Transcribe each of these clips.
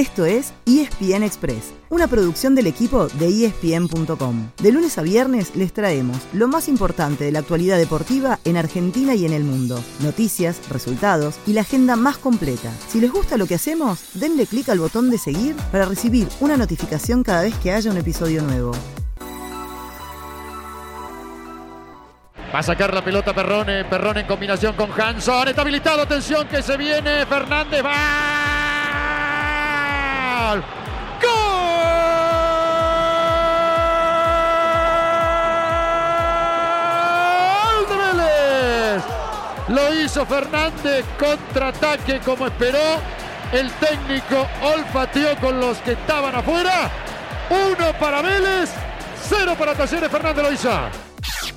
Esto es ESPN Express, una producción del equipo de ESPN.com. De lunes a viernes les traemos lo más importante de la actualidad deportiva en Argentina y en el mundo. Noticias, resultados y la agenda más completa. Si les gusta lo que hacemos, denle clic al botón de seguir para recibir una notificación cada vez que haya un episodio nuevo. Va a sacar la pelota Perrone, Perrone en combinación con Hanson. Está habilitado, atención que se viene. Fernández va. ¡Gol! ¡Gol de Vélez! Lo hizo Fernández, contraataque como esperó. El técnico olfateó con los que estaban afuera. Uno para Vélez, cero para Talleres Fernández Loiza.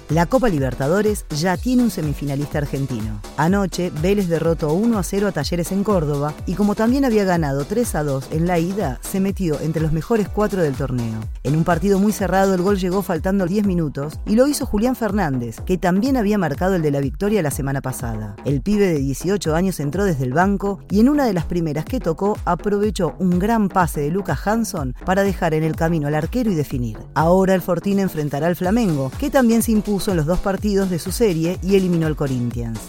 La Copa Libertadores ya tiene un semifinalista argentino. Anoche, Vélez derrotó 1 a 0 a Talleres en Córdoba y como también había ganado 3 a 2 en la ida, se metió entre los mejores cuatro del torneo. En un partido muy cerrado, el gol llegó faltando 10 minutos y lo hizo Julián Fernández, que también había marcado el de la victoria la semana pasada. El pibe de 18 años entró desde el banco y en una de las primeras que tocó aprovechó un gran pase de Lucas Hanson para dejar en el camino al arquero y definir. Ahora el Fortín enfrentará al Flamengo, que también se impuso en los dos partidos de su serie y eliminó al Corinthians.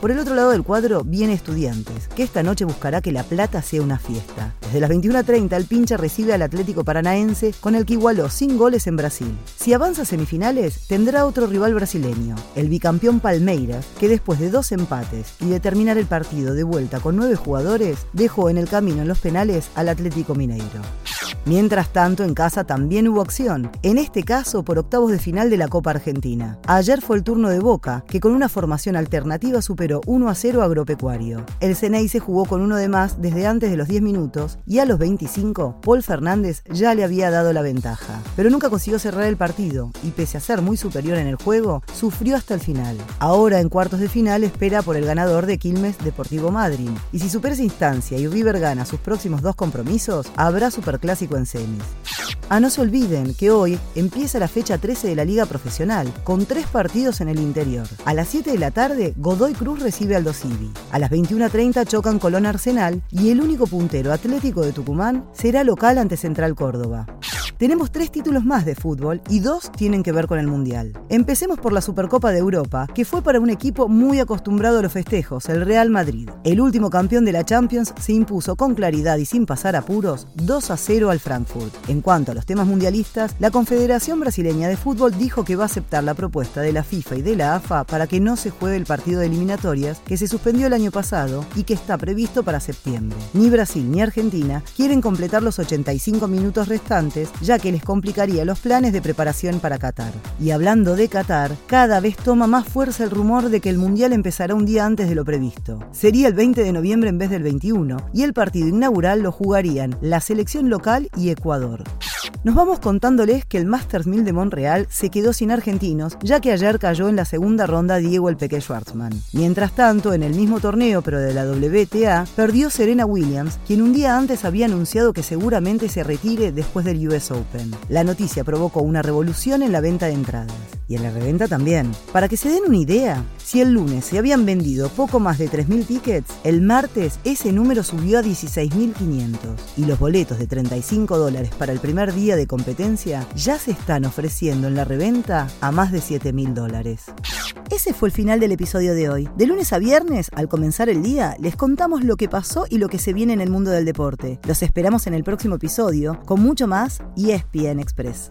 Por el otro lado del cuadro viene Estudiantes, que esta noche buscará que La Plata sea una fiesta. Desde las 21.30 el pincha recibe al Atlético Paranaense con el que igualó sin goles en Brasil. Si avanza a semifinales, tendrá otro rival brasileño, el bicampeón Palmeiras, que después de dos empates y de terminar el partido de vuelta con nueve jugadores, dejó en el camino en los penales al Atlético Mineiro. Mientras tanto, en casa también hubo acción, en este caso por octavos de final de la Copa Argentina. Ayer fue el turno de Boca, que con una formación alternativa superó 1 a 0 a Agropecuario. El Ceney se jugó con uno de más desde antes de los 10 minutos y a los 25, Paul Fernández ya le había dado la ventaja. Pero nunca consiguió cerrar el partido y pese a ser muy superior en el juego, sufrió hasta el final. Ahora en cuartos de final espera por el ganador de Quilmes Deportivo Madrid. Y si supera esa instancia y River gana sus próximos dos compromisos, habrá superclásico semis. Ah, no se olviden que hoy empieza la fecha 13 de la Liga Profesional, con tres partidos en el interior. A las 7 de la tarde, Godoy Cruz recibe al Dosivi. A las 21.30 chocan Colón Arsenal y el único puntero Atlético de Tucumán será local ante Central Córdoba. Tenemos tres títulos más de fútbol y dos tienen que ver con el Mundial. Empecemos por la Supercopa de Europa, que fue para un equipo muy acostumbrado a los festejos, el Real Madrid. El último campeón de la Champions se impuso con claridad y sin pasar apuros 2 a 0 al Frankfurt. En cuanto a los temas mundialistas, la Confederación Brasileña de Fútbol dijo que va a aceptar la propuesta de la FIFA y de la AFA para que no se juegue el partido de eliminatorias que se suspendió el año pasado y que está previsto para septiembre. Ni Brasil ni Argentina quieren completar los 85 minutos restantes ya que les complicaría los planes de preparación para Qatar. Y hablando de Qatar, cada vez toma más fuerza el rumor de que el Mundial empezará un día antes de lo previsto. Sería el 20 de noviembre en vez del 21, y el partido inaugural lo jugarían la selección local y Ecuador. Nos vamos contándoles que el Masters 1000 de Montreal se quedó sin argentinos, ya que ayer cayó en la segunda ronda Diego el Peque Schwartzman. Mientras tanto, en el mismo torneo, pero de la WTA, perdió Serena Williams, quien un día antes había anunciado que seguramente se retire después del US Open. La noticia provocó una revolución en la venta de entradas. Y en la reventa también. Para que se den una idea, si el lunes se habían vendido poco más de 3.000 tickets, el martes ese número subió a 16.500 y los boletos de 35 dólares para el primer día de competencia ya se están ofreciendo en la reventa a más de 7.000 dólares. Ese fue el final del episodio de hoy. De lunes a viernes, al comenzar el día, les contamos lo que pasó y lo que se viene en el mundo del deporte. Los esperamos en el próximo episodio con mucho más y ESPN Express.